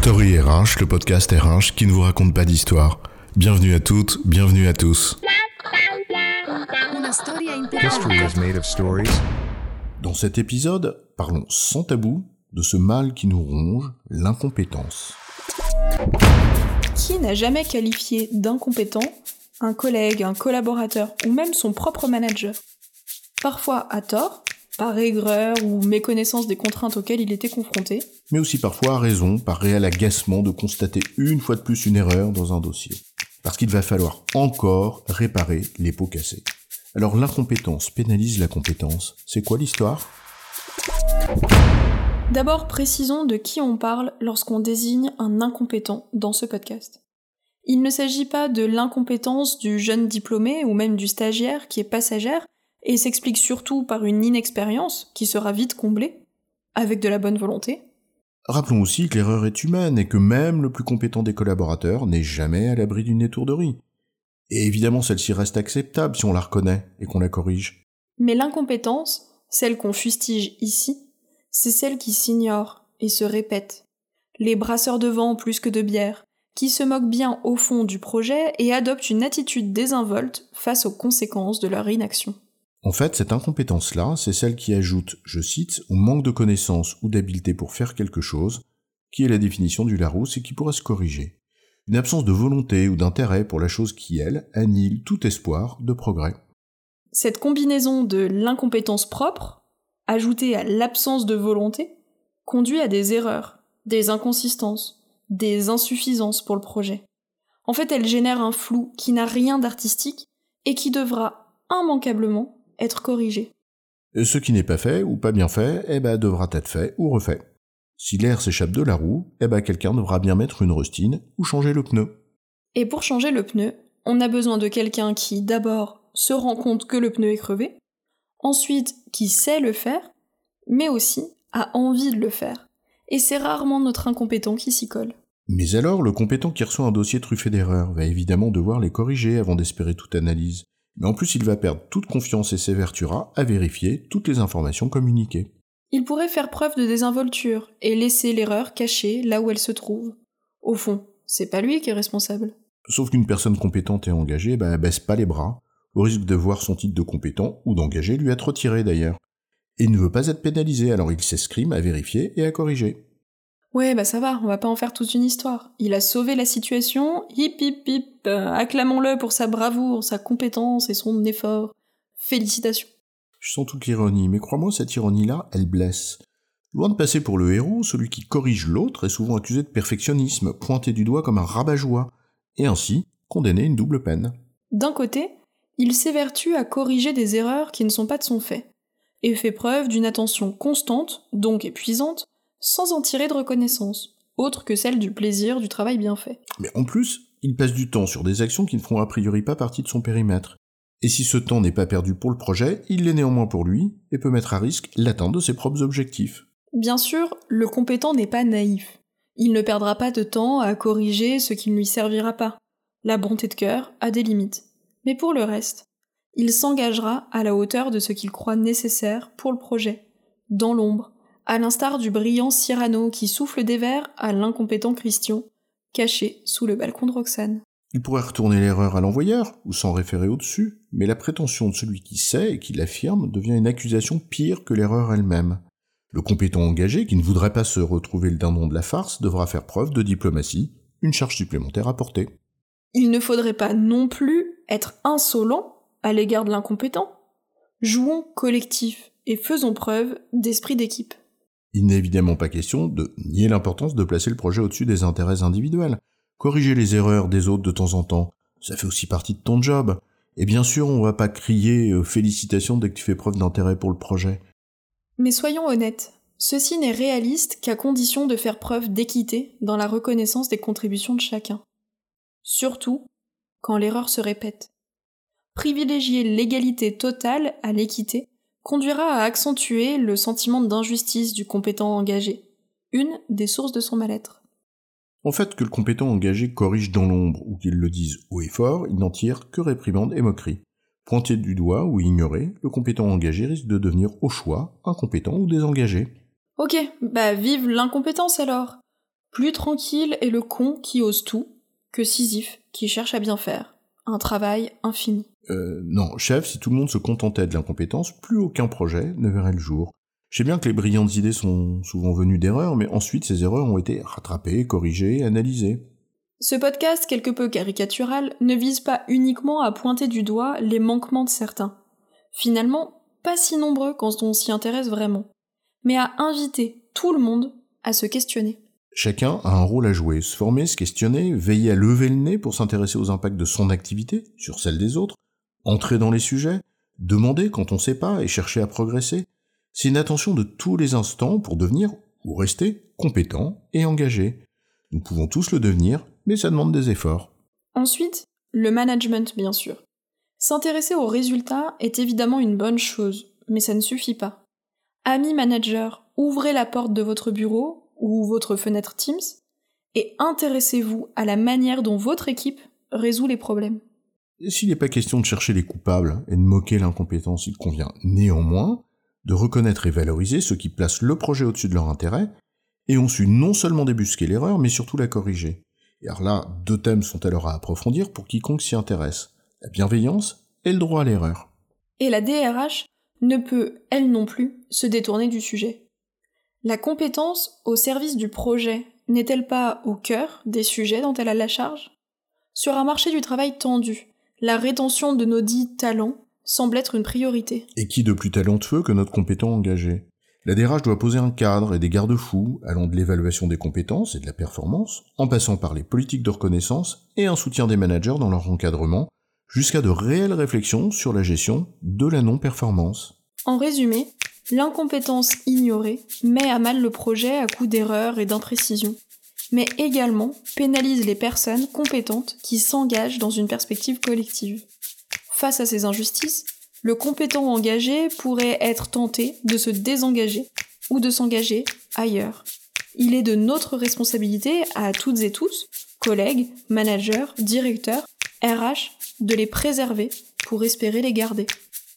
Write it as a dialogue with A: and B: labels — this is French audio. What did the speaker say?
A: Story RH, le podcast RH qui ne vous raconte pas d'histoire. Bienvenue à toutes, bienvenue à tous.
B: History is made of stories.
A: Dans cet épisode, parlons sans tabou de ce mal qui nous ronge, l'incompétence.
C: Qui n'a jamais qualifié d'incompétent un collègue, un collaborateur ou même son propre manager? Parfois à tort, par aigreur ou méconnaissance des contraintes auxquelles il était confronté.
A: Mais aussi parfois à raison, par réel agacement de constater une fois de plus une erreur dans un dossier. Parce qu'il va falloir encore réparer les pots cassés. Alors l'incompétence pénalise la compétence. C'est quoi l'histoire?
C: D'abord, précisons de qui on parle lorsqu'on désigne un incompétent dans ce podcast. Il ne s'agit pas de l'incompétence du jeune diplômé ou même du stagiaire qui est passagère, et s'explique surtout par une inexpérience qui sera vite comblée, avec de la bonne volonté.
A: Rappelons aussi que l'erreur est humaine et que même le plus compétent des collaborateurs n'est jamais à l'abri d'une étourderie. Et évidemment, celle-ci reste acceptable si on la reconnaît et qu'on la corrige.
C: Mais l'incompétence, celle qu'on fustige ici, c'est celle qui s'ignore et se répète. Les brasseurs de vent plus que de bière, qui se moquent bien au fond du projet et adoptent une attitude désinvolte face aux conséquences de leur inaction.
A: En fait, cette incompétence-là, c'est celle qui ajoute, je cite, au manque de connaissances ou d'habileté pour faire quelque chose, qui est la définition du Larousse et qui pourrait se corriger. Une absence de volonté ou d'intérêt pour la chose qui, elle, annihile tout espoir de progrès.
C: Cette combinaison de l'incompétence propre, ajoutée à l'absence de volonté, conduit à des erreurs, des inconsistances, des insuffisances pour le projet. En fait, elle génère un flou qui n'a rien d'artistique et qui devra immanquablement être corrigé.
A: Ce qui n'est pas fait ou pas bien fait, eh ben, devra être fait ou refait. Si l'air s'échappe de la roue, eh ben, quelqu'un devra bien mettre une rustine ou changer le pneu.
C: Et pour changer le pneu, on a besoin de quelqu'un qui, d'abord, se rend compte que le pneu est crevé, ensuite, qui sait le faire, mais aussi a envie de le faire. Et c'est rarement notre incompétent qui s'y colle.
A: Mais alors, le compétent qui reçoit un dossier truffé d'erreurs va évidemment devoir les corriger avant d'espérer toute analyse mais en plus il va perdre toute confiance et s'évertuera à vérifier toutes les informations communiquées.
C: Il pourrait faire preuve de désinvolture et laisser l'erreur cachée là où elle se trouve. Au fond, c'est pas lui qui est responsable.
A: Sauf qu'une personne compétente et engagée, bah, baisse pas les bras, au risque de voir son titre de compétent ou d'engagé lui être retiré d'ailleurs. Et il ne veut pas être pénalisé, alors il s'escrime à vérifier et à corriger.
C: Ouais, bah ça va, on va pas en faire toute une histoire. Il a sauvé la situation, hip hip hip, euh, acclamons-le pour sa bravoure, sa compétence et son effort. Félicitations.
A: Je sens toute l'ironie, mais crois-moi, cette ironie-là, elle blesse. Loin de passer pour le héros, celui qui corrige l'autre est souvent accusé de perfectionnisme, pointé du doigt comme un rabat-joie, et ainsi condamné à une double peine.
C: D'un côté, il s'évertue à corriger des erreurs qui ne sont pas de son fait, et fait preuve d'une attention constante, donc épuisante, sans en tirer de reconnaissance, autre que celle du plaisir du travail bien fait.
A: Mais en plus, il passe du temps sur des actions qui ne feront a priori pas partie de son périmètre. Et si ce temps n'est pas perdu pour le projet, il l'est néanmoins pour lui, et peut mettre à risque l'atteinte de ses propres objectifs.
C: Bien sûr, le compétent n'est pas naïf. Il ne perdra pas de temps à corriger ce qui ne lui servira pas. La bonté de cœur a des limites. Mais pour le reste, il s'engagera à la hauteur de ce qu'il croit nécessaire pour le projet, dans l'ombre, à l'instar du brillant Cyrano qui souffle des vers à l'incompétent Christian, caché sous le balcon de Roxane.
A: Il pourrait retourner l'erreur à l'envoyeur, ou s'en référer au-dessus, mais la prétention de celui qui sait et qui l'affirme devient une accusation pire que l'erreur elle-même. Le compétent engagé, qui ne voudrait pas se retrouver le dindon de la farce, devra faire preuve de diplomatie, une charge supplémentaire à porter.
C: Il ne faudrait pas non plus être insolent à l'égard de l'incompétent. Jouons collectif et faisons preuve d'esprit d'équipe.
A: Il n'est évidemment pas question de nier l'importance de placer le projet au-dessus des intérêts individuels. Corriger les erreurs des autres de temps en temps, ça fait aussi partie de ton job. Et bien sûr, on va pas crier euh, félicitations dès que tu fais preuve d'intérêt pour le projet.
C: Mais soyons honnêtes, ceci n'est réaliste qu'à condition de faire preuve d'équité dans la reconnaissance des contributions de chacun. Surtout quand l'erreur se répète. Privilégier l'égalité totale à l'équité conduira à accentuer le sentiment d'injustice du compétent engagé, une des sources de son mal-être.
A: En fait, que le compétent engagé corrige dans l'ombre ou qu'il le dise haut et fort, il n'en tire que réprimande et moquerie. Pointé du doigt ou ignoré, le compétent engagé risque de devenir au choix incompétent ou désengagé.
C: Ok, bah vive l'incompétence alors Plus tranquille est le con qui ose tout que Sisyphe qui cherche à bien faire. Un travail infini.
A: Euh, non, chef, si tout le monde se contentait de l'incompétence, plus aucun projet ne verrait le jour. Je sais bien que les brillantes idées sont souvent venues d'erreurs, mais ensuite ces erreurs ont été rattrapées, corrigées, analysées.
C: Ce podcast, quelque peu caricatural, ne vise pas uniquement à pointer du doigt les manquements de certains. Finalement, pas si nombreux quand on s'y intéresse vraiment, mais à inviter tout le monde à se questionner.
A: Chacun a un rôle à jouer, se former, se questionner, veiller à lever le nez pour s'intéresser aux impacts de son activité sur celle des autres, entrer dans les sujets, demander quand on ne sait pas et chercher à progresser. C'est une attention de tous les instants pour devenir ou rester compétent et engagé. Nous pouvons tous le devenir, mais ça demande des efforts.
C: Ensuite, le management, bien sûr. S'intéresser aux résultats est évidemment une bonne chose, mais ça ne suffit pas. Amis manager, ouvrez la porte de votre bureau ou votre fenêtre Teams et intéressez-vous à la manière dont votre équipe résout les problèmes.
A: S'il n'est pas question de chercher les coupables et de moquer l'incompétence, il convient néanmoins de reconnaître et valoriser ceux qui placent le projet au-dessus de leur intérêt et ont su non seulement débusquer l'erreur, mais surtout la corriger. Et alors là, deux thèmes sont alors à approfondir pour quiconque s'y intéresse. La bienveillance et le droit à l'erreur.
C: Et la DRH ne peut, elle non plus, se détourner du sujet. La compétence au service du projet n'est-elle pas au cœur des sujets dont elle a la charge? Sur un marché du travail tendu, la rétention de nos dits talents semble être une priorité.
A: Et qui de plus talentueux que notre compétent engagé? La DRH doit poser un cadre et des garde-fous allant de l'évaluation des compétences et de la performance, en passant par les politiques de reconnaissance et un soutien des managers dans leur encadrement, jusqu'à de réelles réflexions sur la gestion de la non-performance.
C: En résumé, l'incompétence ignorée met à mal le projet à coup d'erreurs et d'imprécisions mais également pénalise les personnes compétentes qui s'engagent dans une perspective collective. Face à ces injustices, le compétent engagé pourrait être tenté de se désengager ou de s'engager ailleurs. Il est de notre responsabilité à toutes et tous, collègues, managers, directeurs, RH, de les préserver pour espérer les garder.